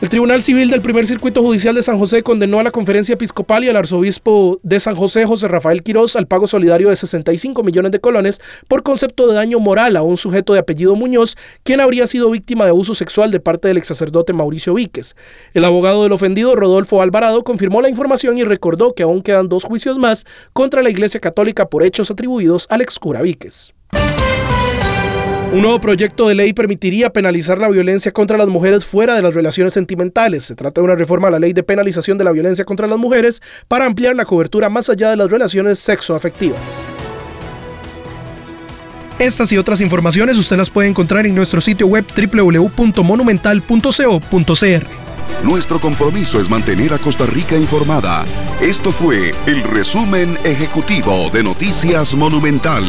El Tribunal Civil del Primer Circuito Judicial de San José condenó a la Conferencia Episcopal y al Arzobispo de San José, José Rafael Quirós, al pago solidario de 65 millones de colones por concepto de daño moral a un sujeto de apellido Muñoz, quien habría sido víctima de abuso sexual de parte del ex sacerdote Mauricio Víquez. El abogado del ofendido, Rodolfo Alvarado, confirmó la información y recordó que aún quedan dos juicios más contra la Iglesia Católica por hechos atribuidos al ex cura Víquez. Un nuevo proyecto de ley permitiría penalizar la violencia contra las mujeres fuera de las relaciones sentimentales. Se trata de una reforma a la ley de penalización de la violencia contra las mujeres para ampliar la cobertura más allá de las relaciones sexoafectivas. Estas y otras informaciones usted las puede encontrar en nuestro sitio web www.monumental.co.cr. Nuestro compromiso es mantener a Costa Rica informada. Esto fue el resumen ejecutivo de Noticias Monumental.